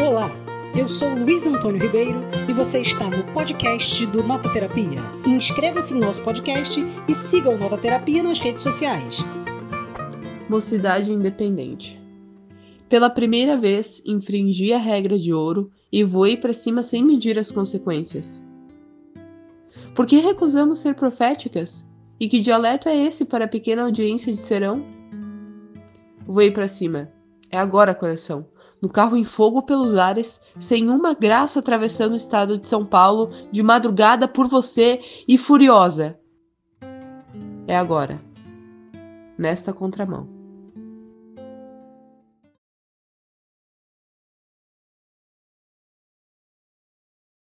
Olá, eu sou Luiz Antônio Ribeiro e você está no podcast do Nota Terapia. Inscreva-se no nosso podcast e siga o Nota Terapia nas redes sociais. Mocidade Independente. Pela primeira vez, infringi a regra de ouro e voei para cima sem medir as consequências. Por que recusamos ser proféticas? E que dialeto é esse para a pequena audiência de serão? Voei para cima. É agora, coração no carro em fogo pelos ares, sem uma graça atravessando o estado de São Paulo, de madrugada por você e furiosa. É agora, nesta contramão.